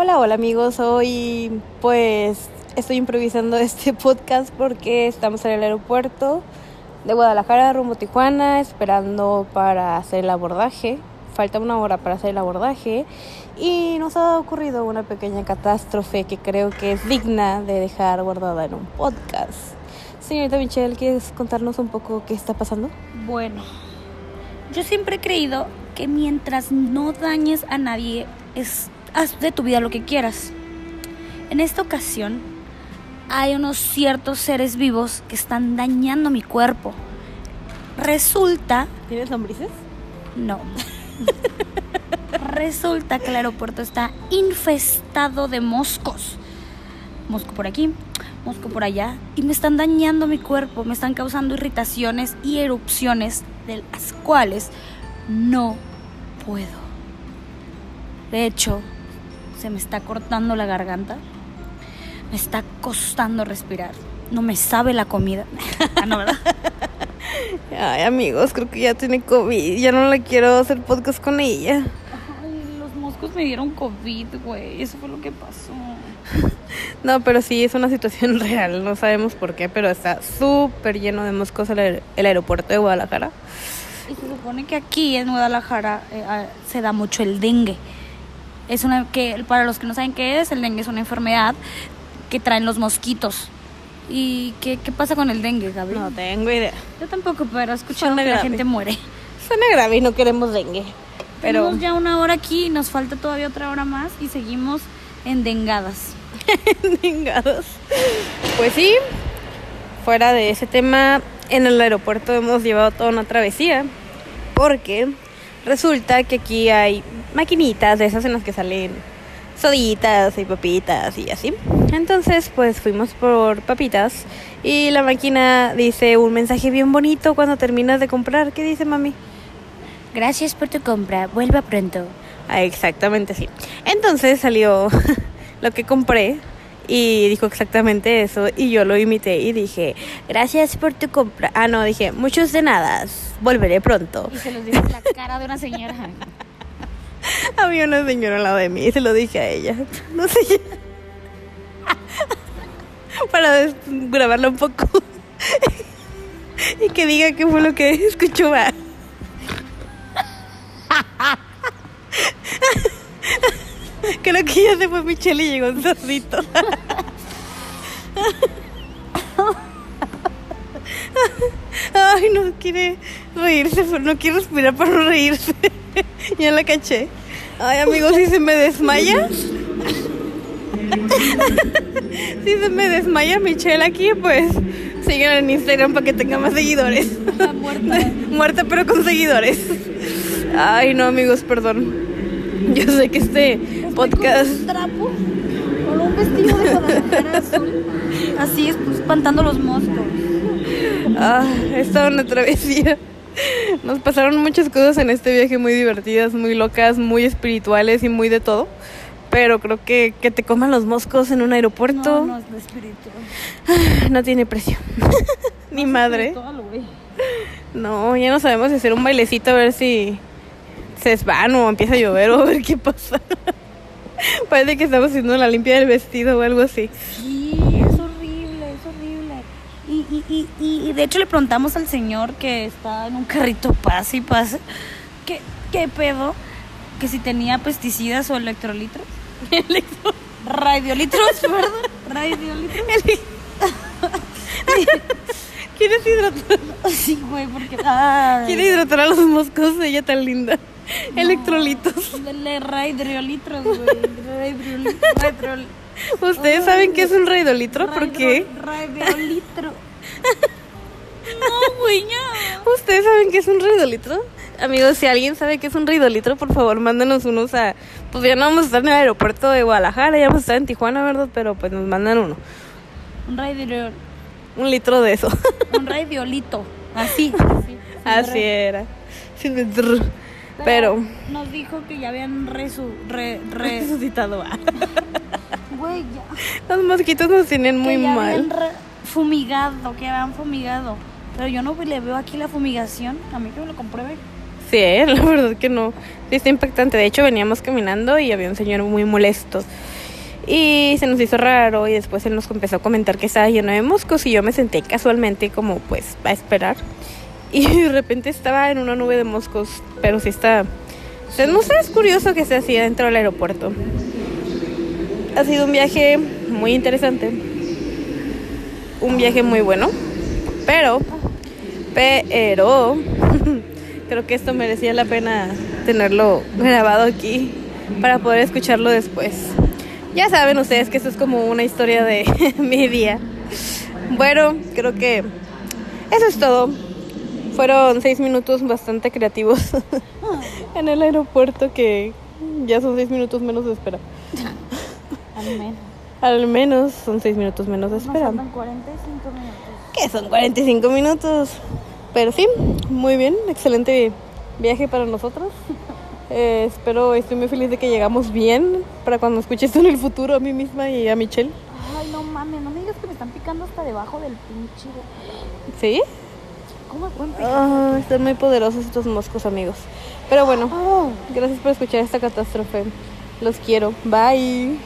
Hola, hola amigos. Hoy pues estoy improvisando este podcast porque estamos en el aeropuerto de Guadalajara rumbo a Tijuana esperando para hacer el abordaje. Falta una hora para hacer el abordaje y nos ha ocurrido una pequeña catástrofe que creo que es digna de dejar guardada en un podcast. Señorita Michelle, ¿quieres contarnos un poco qué está pasando? Bueno, yo siempre he creído que mientras no dañes a nadie, es, haz de tu vida lo que quieras. En esta ocasión, hay unos ciertos seres vivos que están dañando mi cuerpo. Resulta, ¿Tienes lombrices? no. Resulta que el aeropuerto está infestado de moscos. Mosco por aquí, mosco por allá. Y me están dañando mi cuerpo, me están causando irritaciones y erupciones de las cuales no puedo. De hecho, se me está cortando la garganta. Me está costando respirar. No me sabe la comida. Ah, no, ¿verdad? Ay, amigos, creo que ya tiene COVID. Ya no la quiero hacer podcast con ella. Ay, los moscos me dieron COVID, güey. Eso fue lo que pasó. No, pero sí, es una situación real. No sabemos por qué, pero está súper lleno de moscos el, aer- el aeropuerto de Guadalajara. Y se supone que aquí en Guadalajara eh, ah, se da mucho el dengue. Es una que para los que no saben qué es, el dengue es una enfermedad que traen los mosquitos. ¿Y qué, qué pasa con el dengue, Gaby? No tengo idea. Yo tampoco, pero he escuchado Suena que la gente muere. Suena grave y no queremos dengue. Pero Tenemos ya una hora aquí y nos falta todavía otra hora más y seguimos endengadas. Vengados. Pues sí, fuera de ese tema, en el aeropuerto hemos llevado toda una travesía. Porque resulta que aquí hay maquinitas de esas en las que salen soditas y papitas y así. Entonces, pues fuimos por papitas y la máquina dice un mensaje bien bonito cuando terminas de comprar. ¿Qué dice mami? Gracias por tu compra. Vuelva pronto. Ah, exactamente sí. Entonces salió lo que compré y dijo exactamente eso y yo lo imité y dije, gracias por tu compra. Ah, no, dije, muchos de nada, volveré pronto. Y se los en la cara de una señora. Había una señora al lado de mí y se lo dije a ella. No sé. Para grabarla un poco. y que diga qué fue lo que escuchó. va. Creo que ya se fue Michelle y llegó un sordito. Ay, no quiere reírse, no quiere respirar para no reírse. ya la caché. Ay, amigos, si se me desmaya. si se me desmaya Michelle aquí, pues síganla en Instagram para que tenga más seguidores. Está muerta. Muerta pero con seguidores. Ay, no, amigos, perdón. Yo sé que este podcast... un trapo con un vestido de Guadalajara azul. Así es, espantando los moscos. Ah, estaba una travesía. Nos pasaron muchas cosas en este viaje muy divertidas, muy locas, muy espirituales y muy de todo. Pero creo que que te coman los moscos en un aeropuerto No, no es de no, tiene precio. Ni madre. No, ya no sabemos hacer un bailecito a ver si se desvan o empieza a llover o a ver qué pasa. Parece que estamos haciendo la limpia del vestido o algo así. Sí, es horrible, es horrible. Y, y, y, de hecho le preguntamos al señor que está en un carrito pase y pase, ¿qué, qué pedo? Que si tenía pesticidas o electrolitros. Radiolitros, perdón. Radiolitros. ¿Quieres hidratar? Sí, güey, porque... ay. Quiere hidratar a los moscos, ella tan linda. Electrolitos. Dele radiolitros, güey. Radiolitros. ¿Ustedes saben qué es un raidolitro? ¿Por qué? Radiolitro. No, güey. ¿Ustedes saben qué es un raidolitro? Amigos, si alguien sabe qué es un raidolitro, por favor, mándanos unos a... Pues ya no vamos a estar en el aeropuerto de Guadalajara, ya vamos a estar en Tijuana, ¿verdad? Pero pues nos mandan uno. Un radio, Un litro de eso. un radiolito. Así. Así era. Sin el drr. Pero... Nos dijo que ya habían resu, re, re, Resucitado. güey, ya. Los mosquitos nos tienen muy mal. Fumigado, que habían fumigado. Pero yo no le veo aquí la fumigación. A mí que me lo compruebe. Sí, ¿eh? la verdad que no. Sí, está impactante. De hecho, veníamos caminando y había un señor muy molesto. Y se nos hizo raro y después él nos empezó a comentar que estaba lleno de moscos y yo me senté casualmente como pues a esperar. Y de repente estaba en una nube de moscos, pero sí está... Sea, no sé, es curioso que se hacía dentro del aeropuerto. Ha sido un viaje muy interesante. Un viaje muy bueno. Pero, pero, creo que esto merecía la pena tenerlo grabado aquí para poder escucharlo después. Ya saben ustedes que esto es como una historia de mi día. Bueno, creo que eso es todo. Fueron seis minutos bastante creativos en el aeropuerto que ya son seis minutos menos de espera. Al menos. Al menos son seis minutos menos de espera. faltan 45 minutos. Que son 45 minutos. Pero sí, muy bien, excelente viaje para nosotros. Eh, espero, estoy muy feliz de que llegamos bien para cuando escuche esto en el futuro a mí misma y a Michelle. Ay, no mames, no me digas que me están picando hasta debajo del pinche. ¿Sí? ¿Cómo me pueden picar? Ah, están muy poderosos estos moscos, amigos. Pero bueno, Oh. gracias por escuchar esta catástrofe. Los quiero. Bye.